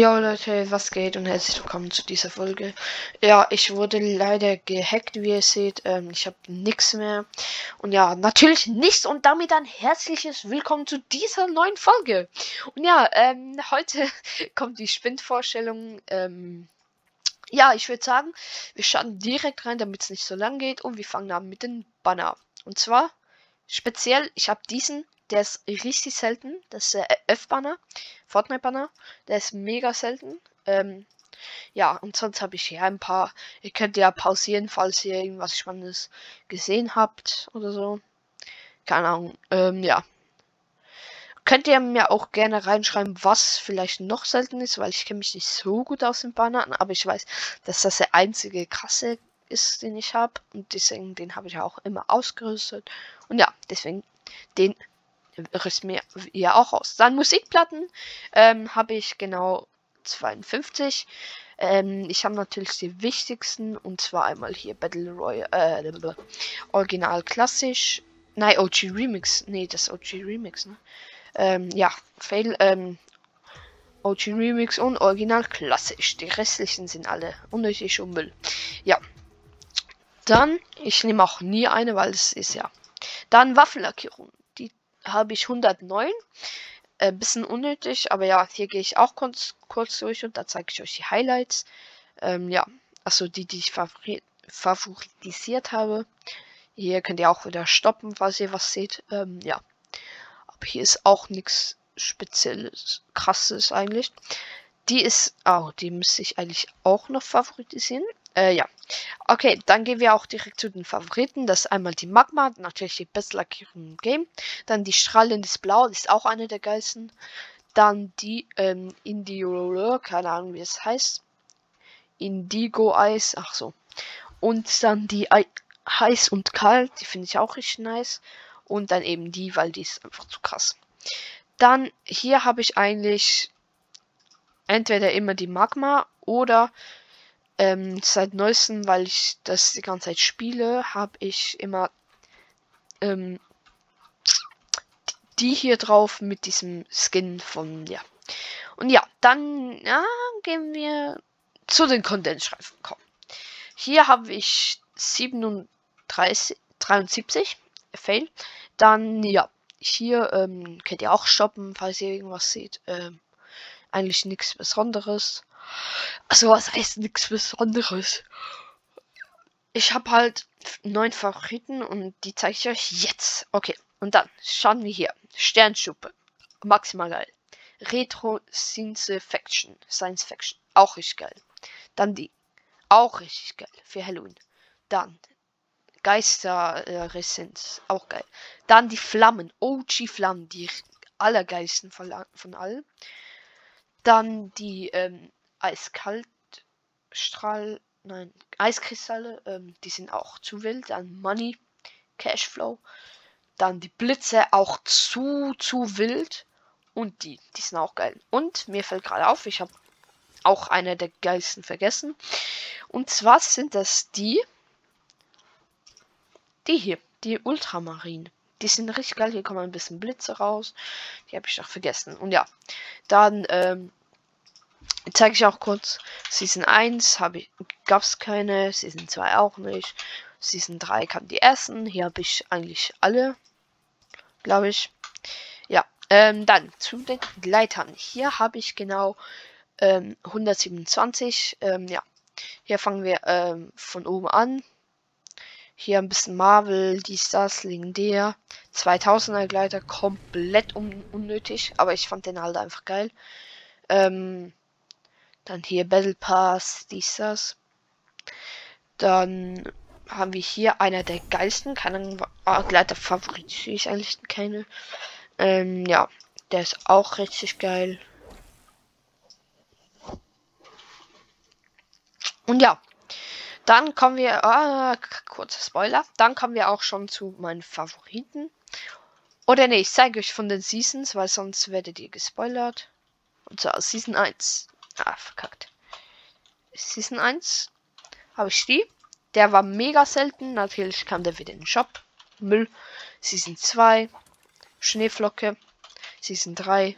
Ja Leute, was geht und herzlich willkommen zu dieser Folge. Ja, ich wurde leider gehackt, wie ihr seht. Ähm, ich habe nichts mehr. Und ja, natürlich nichts und damit ein herzliches Willkommen zu dieser neuen Folge. Und ja, ähm, heute kommt die Spindvorstellung. Ähm, ja, ich würde sagen, wir starten direkt rein, damit es nicht so lang geht. Und wir fangen an mit dem Banner. Und zwar speziell, ich habe diesen der ist richtig selten. Das ist der F-Banner. Fortnite-Banner. Der ist mega selten. Ähm, ja, und sonst habe ich hier ein paar. Ihr könnt ja pausieren, falls ihr irgendwas Spannendes gesehen habt oder so. Keine Ahnung. Ähm, ja. Könnt ihr mir auch gerne reinschreiben, was vielleicht noch selten ist, weil ich kenne mich nicht so gut aus den Bannern, aber ich weiß, dass das der einzige krasse ist, den ich habe. Und deswegen, den habe ich auch immer ausgerüstet. Und ja, deswegen, den rüst mir ja auch aus. Dann Musikplatten ähm, habe ich genau 52. Ähm, ich habe natürlich die wichtigsten und zwar einmal hier Battle Royale, äh, Original klassisch. Nein, OG Remix. Nee, das OG Remix, ne? Ähm, ja, Fail, ähm, OG Remix und Original klassisch. Die restlichen sind alle unnötig und Müll. Ja. Dann, ich nehme auch nie eine, weil es ist ja. Dann Waffenlackierung habe ich 109. Äh, bisschen unnötig, aber ja, hier gehe ich auch kurz, kurz durch und da zeige ich euch die Highlights. Ähm, ja, also die, die ich favori favorisiert habe. Hier könnt ihr auch wieder stoppen, falls ihr was seht. Ähm, ja, aber hier ist auch nichts Spezielles, krasses eigentlich. Die ist, oh, die müsste ich eigentlich auch noch favorisieren. Äh, ja. Okay, dann gehen wir auch direkt zu den Favoriten. Das ist einmal die Magma, natürlich die beste im Game. Dann die strahlendes Blau, das ist auch eine der geilsten. Dann die ähm, Indigo, keine Ahnung wie es heißt. Indigo Eis, ach so. Und dann die I Heiß und Kalt, die finde ich auch richtig nice. Und dann eben die, weil die ist einfach zu krass. Dann hier habe ich eigentlich entweder immer die Magma oder ähm, seit neuestem, weil ich das die ganze Zeit spiele, habe ich immer ähm, die hier drauf mit diesem Skin von, ja. Und ja, dann ja, gehen wir zu den Kondensstreifen kommen. Hier habe ich 37, 73, Fail. Dann, ja, hier ähm, könnt ihr auch stoppen, falls ihr irgendwas seht. Ähm, eigentlich nichts Besonderes. Also was heißt nichts Besonderes? Ich habe halt neun Favoriten und die zeige ich euch jetzt. Okay, und dann schauen wir hier. Sternschuppe. Maximal geil. Retro Science Fiction. Science Fiction. Auch richtig geil. Dann die. Auch richtig geil. Für Halloween. Dann Geister äh. Auch geil. Dann die Flammen. OG Flammen. Die allergeilsten von, von allen. Dann die ähm, Eiskaltstrahl, nein, Eiskristalle, ähm, die sind auch zu wild. Dann Money, Cashflow. Dann die Blitze auch zu, zu wild. Und die, die sind auch geil. Und mir fällt gerade auf, ich habe auch eine der geilsten vergessen. Und zwar sind das die, die hier, die Ultramarin. Die sind richtig geil. Hier kommen ein bisschen Blitze raus. Die habe ich doch vergessen. Und ja, dann ähm, zeige ich auch kurz. Season 1 habe ich, gab es keine, Season 2 auch nicht. Season 3 kam die ersten. Hier habe ich eigentlich alle, glaube ich. Ja, ähm, dann zu den Leitern. Hier habe ich genau ähm, 127. Ähm, ja, hier fangen wir ähm, von oben an. Hier ein bisschen Marvel, dies, das, legendär. 2000er Gleiter, komplett un unnötig, aber ich fand den halt einfach geil. Ähm, dann hier Battle Pass, dies, das. Dann haben wir hier einer der geilsten. Keine ah, Gleiter Favorit, ich eigentlich keine. Ähm, ja, der ist auch richtig geil. Und ja, dann kommen wir, ah, kurzer Spoiler, dann kommen wir auch schon zu meinen Favoriten. Oder nee, ich zeige euch von den Seasons, weil sonst werdet ihr gespoilert. Und zwar Season 1. Ah, verkackt. Season 1 habe ich die. Der war mega selten. Natürlich kam der wieder in den Shop. Müll. Season 2. Schneeflocke. Season 3.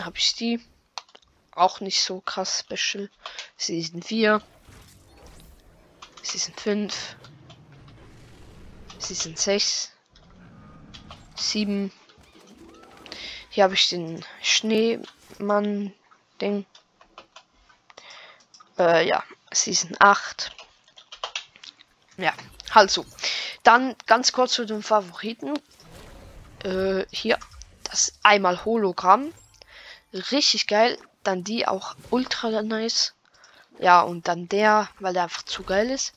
Habe ich die. auch nicht so krass special. Season 4. Season 5. Season 6. 7. Hier habe ich den Schneemann-Ding. Äh, ja. Season 8. Ja, also. Dann ganz kurz zu den Favoriten. Äh, hier. Das einmal Hologramm. Richtig geil. Dann die auch ultra nice. Ja, und dann der, weil der einfach zu geil ist.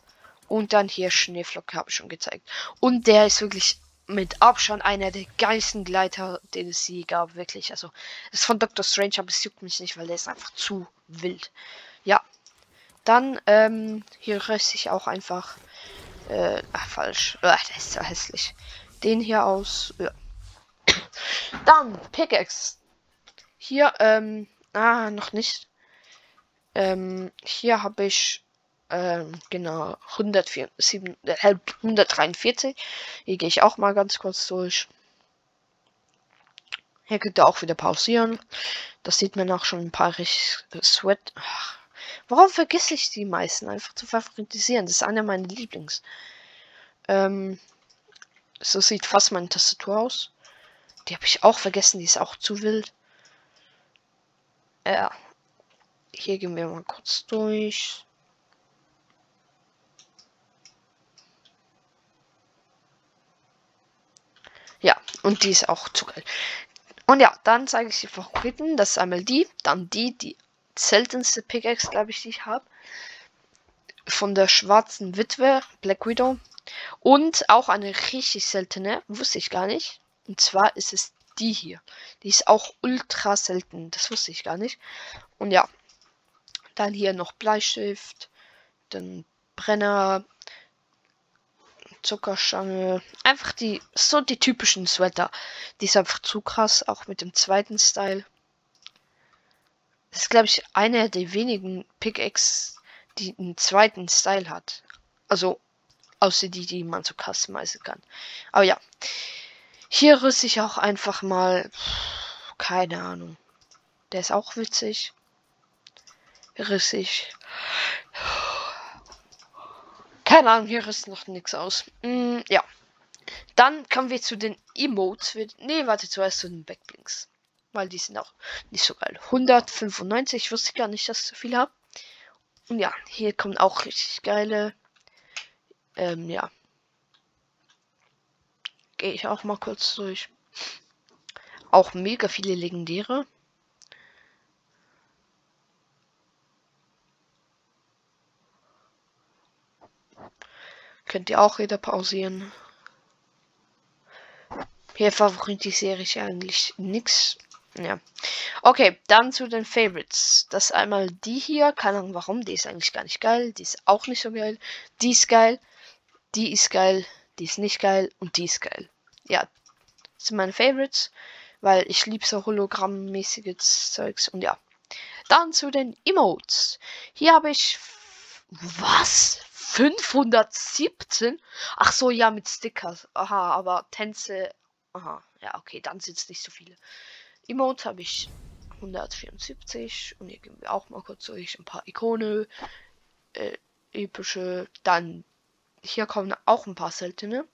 Und dann hier Schneeflocke habe ich schon gezeigt. Und der ist wirklich mit Abstand einer der geilsten Gleiter, den es je gab, wirklich. Also, das ist von Dr. Strange, aber es juckt mich nicht, weil der ist einfach zu wild. Ja. Dann, ähm, hier röste ich auch einfach, äh, ach, falsch. Äh, der ist so hässlich. Den hier aus, ja. Dann, Pickaxe. Hier, ähm, ah, noch nicht. Ähm, hier habe ich ähm, genau 143. Äh, Hier gehe ich auch mal ganz kurz durch. Hier könnt ihr auch wieder pausieren. Das sieht man auch schon ein paar richtig Sweat. Ach, warum vergesse ich die meisten einfach zu favoritisieren? Das ist einer meiner Lieblings. Ähm, so sieht fast meine Tastatur aus. Die habe ich auch vergessen, die ist auch zu wild. Ja. Hier gehen wir mal kurz durch. Ja, und die ist auch zu geil. Und ja, dann zeige ich die Favoriten. Das ist einmal die, dann die, die seltenste Pickaxe, glaube ich, die ich habe. Von der schwarzen Witwe, Black Widow. Und auch eine richtig seltene, wusste ich gar nicht. Und zwar ist es die hier. Die ist auch ultra selten. Das wusste ich gar nicht. Und ja. Dann hier noch Bleistift. Dann Brenner. Zuckerstange. Einfach die, so die typischen Sweater. Die ist einfach zu krass, auch mit dem zweiten Style. Das ist, glaube ich, einer der wenigen Pickaxe, die einen zweiten Style hat. Also, außer die, die man so customizen kann. Aber ja. Hier rüste ich auch einfach mal. Keine Ahnung. Der ist auch witzig. Rissig. Keine Ahnung, hier ist noch nichts aus. Mm, ja. Dann kommen wir zu den Emotes. Ne, warte, zuerst zu den Backblinks. Weil die sind auch nicht so geil. 195, ich wusste gar nicht, dass ich so viel habe. Und ja, hier kommen auch richtig geile. Ähm, ja. Gehe ich auch mal kurz durch. Auch mega viele legendäre. Könnt ihr auch wieder pausieren. Hier favorisiere ich eigentlich nichts. Ja. Okay, dann zu den Favorites. Das einmal die hier. Keine Ahnung warum. Die ist eigentlich gar nicht geil. Die ist auch nicht so geil. Die ist geil. Die ist geil. Die ist nicht geil. Und die ist geil. Ja. Das sind meine Favorites. Weil ich liebe so hologrammmäßiges Zeugs. Und ja. Dann zu den Emotes. Hier habe ich. Was? 517? Ach so, ja, mit Stickers. Aha, aber Tänze. Aha, ja, okay, dann sind es nicht so viele. Emote habe ich 174 und hier gehen wir auch mal kurz durch ein paar Ikone, äh, epische. Dann hier kommen auch ein paar seltene.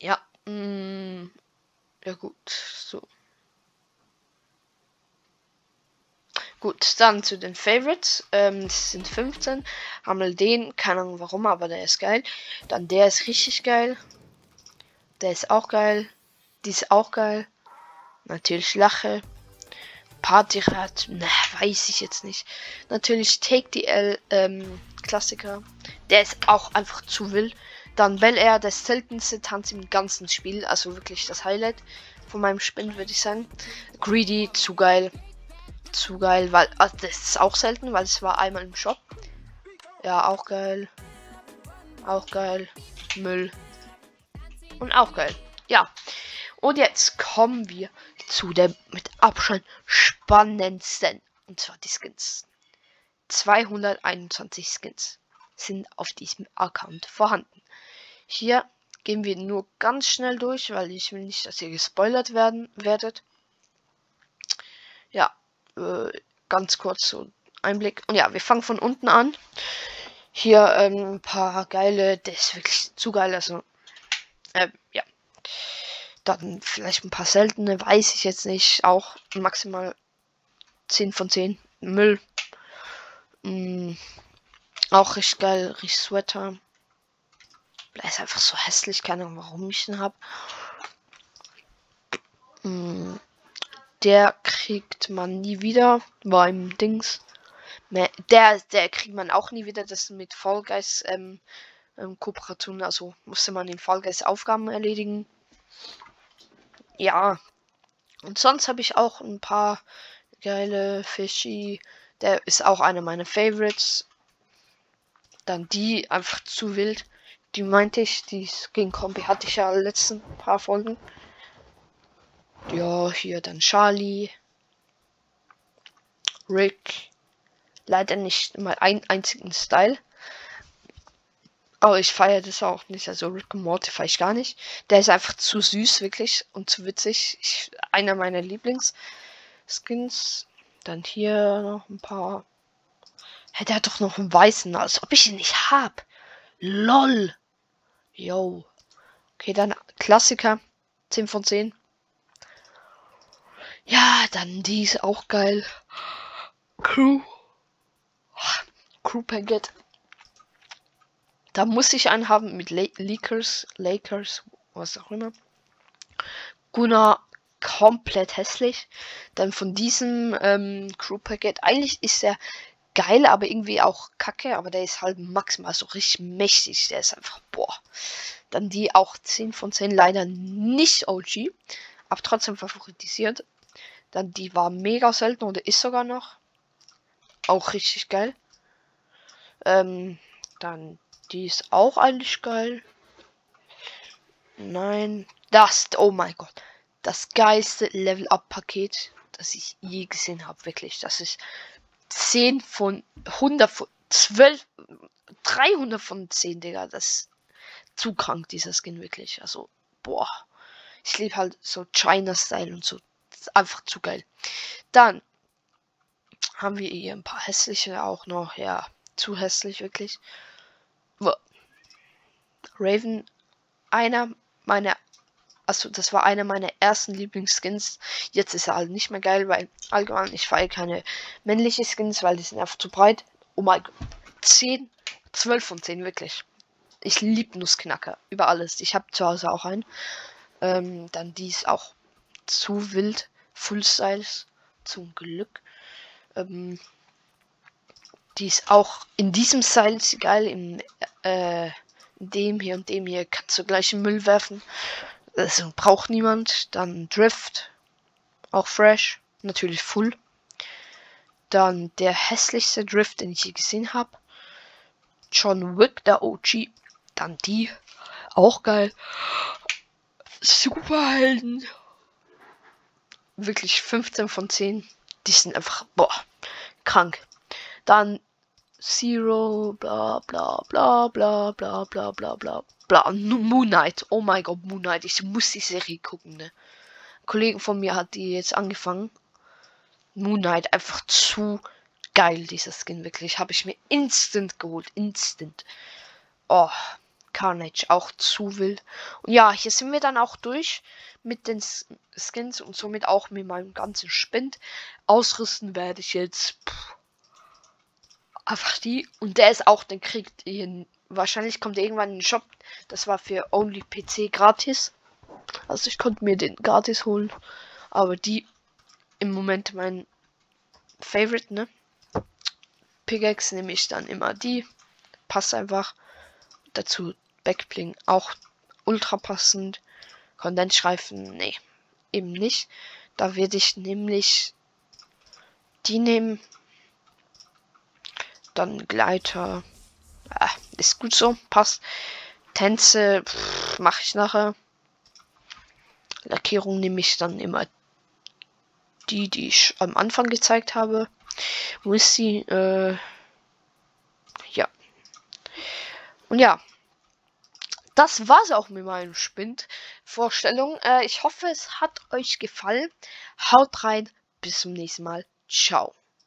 Ja, mm, ja gut, so. Gut, dann zu den Favorites. Ähm, das sind 15. Haben wir den, keine Ahnung warum, aber der ist geil. Dann der ist richtig geil. Der ist auch geil. Die ist auch geil. Natürlich Lache. Partyrad, na, weiß ich jetzt nicht. Natürlich Take the L, ähm, Klassiker. Der ist auch einfach zu wild. Dann Bel Air, der seltenste Tanz im ganzen Spiel. Also wirklich das Highlight von meinem Spin, würde ich sagen. Greedy, zu geil zu geil, weil also das ist auch selten, weil es war einmal im Shop. Ja, auch geil. Auch geil. Müll. Und auch geil. Ja. Und jetzt kommen wir zu dem mit Abstand spannendsten. Und zwar die Skins. 221 Skins sind auf diesem Account vorhanden. Hier gehen wir nur ganz schnell durch, weil ich will nicht, dass ihr gespoilert werden werdet. Äh, ganz kurz so Einblick. Und ja, wir fangen von unten an. Hier ähm, ein paar geile, das ist wirklich zu geil. Also, äh, ja. Dann vielleicht ein paar seltene, weiß ich jetzt nicht. Auch maximal 10 von 10. Müll. Mm, auch richtig geil, richtig Sweater. Der ist einfach so hässlich, keine Ahnung, warum ich ihn habe. Mm, der kriegt man nie wieder beim Dings. Der, der kriegt man auch nie wieder. Das mit Fall Guys ähm, ähm, Kooperation. Also musste man in Fall Guys Aufgaben erledigen. Ja. Und sonst habe ich auch ein paar geile Fischi. Der ist auch einer meiner Favorites. Dann die einfach zu wild. Die meinte ich, die Skin Kombi hatte ich ja letzten paar Folgen. Ja, hier dann Charlie. Rick. Leider nicht mal einen einzigen Style. Aber ich feiere das auch nicht. Also Rick und Morty feiere ich gar nicht. Der ist einfach zu süß, wirklich. Und zu witzig. Ich, einer meiner Lieblingsskins. Dann hier noch ein paar. Hätte er doch noch einen weißen, als ob ich ihn nicht hab. LOL. Yo. Okay, dann Klassiker. 10 von 10. Ja, dann die ist auch geil. Crew. Crew Packet. Da muss ich einen haben mit Le Lakers, Lakers, was auch immer. Gunnar komplett hässlich. Dann von diesem ähm, Crew Packet. Eigentlich ist er geil, aber irgendwie auch kacke. Aber der ist halt maximal so richtig mächtig. Der ist einfach, boah. Dann die auch 10 von 10 leider nicht OG. Aber trotzdem favoritisiert. Dann die war mega selten oder ist sogar noch. Auch richtig geil. Ähm, dann die ist auch eigentlich geil. Nein, das, oh mein Gott, das geilste Level Up Paket, das ich je gesehen habe, wirklich. Das ist 10 von 100 von 12, 300 von 10, Digga. Das ist zu krank, dieser Skin, wirklich. Also, boah. Ich liebe halt so China-Style und so. Einfach zu geil. Dann haben wir hier ein paar hässliche auch noch. Ja, zu hässlich, wirklich. Raven, einer meiner, also das war einer meiner ersten Lieblingsskins. Jetzt ist er halt nicht mehr geil, weil allgemein ich feiere keine männliche Skins, weil die sind einfach zu breit. Oh mein Gott, 10, 12 von 10 wirklich. Ich liebe Nussknacker über alles. Ich habe zu Hause auch einen. Ähm, dann die ist auch zu wild. Full Styles. Zum Glück. Ähm, die ist auch in diesem Style geil. Im äh, dem hier und dem hier kannst du gleich in Müll werfen. Das braucht niemand. Dann Drift. Auch fresh. Natürlich full. Dann der hässlichste Drift, den ich je gesehen habe. John Wick, der OG. Dann die. Auch geil. Superhelden. Wirklich 15 von 10. Die sind einfach, boah, krank. Dann Zero, bla bla bla bla bla bla bla bla bla. Moon Knight. Oh mein Gott, Moon Knight. Ich muss die Serie gucken, ne? Ein Kollege von mir hat die jetzt angefangen. Moon Knight einfach zu geil, dieser Skin, wirklich. Habe ich mir instant geholt. Instant. Oh, Carnage, auch zu wild. Und ja, hier sind wir dann auch durch mit den Skins und somit auch mit meinem ganzen Spind. Ausrüsten werde ich jetzt. Pff, einfach die. Und der ist auch, den kriegt ihr. Wahrscheinlich kommt er irgendwann in den Shop. Das war für Only PC gratis. Also ich konnte mir den gratis holen. Aber die im Moment mein Favorite, ne? Pickaxe nehme ich dann immer die. Passt einfach. Dazu Backbling auch ultra passend. Kondensstreifen, nee, eben nicht. Da werde ich nämlich die nehmen. Dann Gleiter. Ah, ist gut so, passt. Tänze mache ich nachher. Lackierung nehme ich dann immer die, die ich am Anfang gezeigt habe. Wo ist sie? Äh, ja. Und ja. Das war's auch mit meinem Spind-Vorstellung. Äh, ich hoffe, es hat euch gefallen. Haut rein. Bis zum nächsten Mal. Ciao.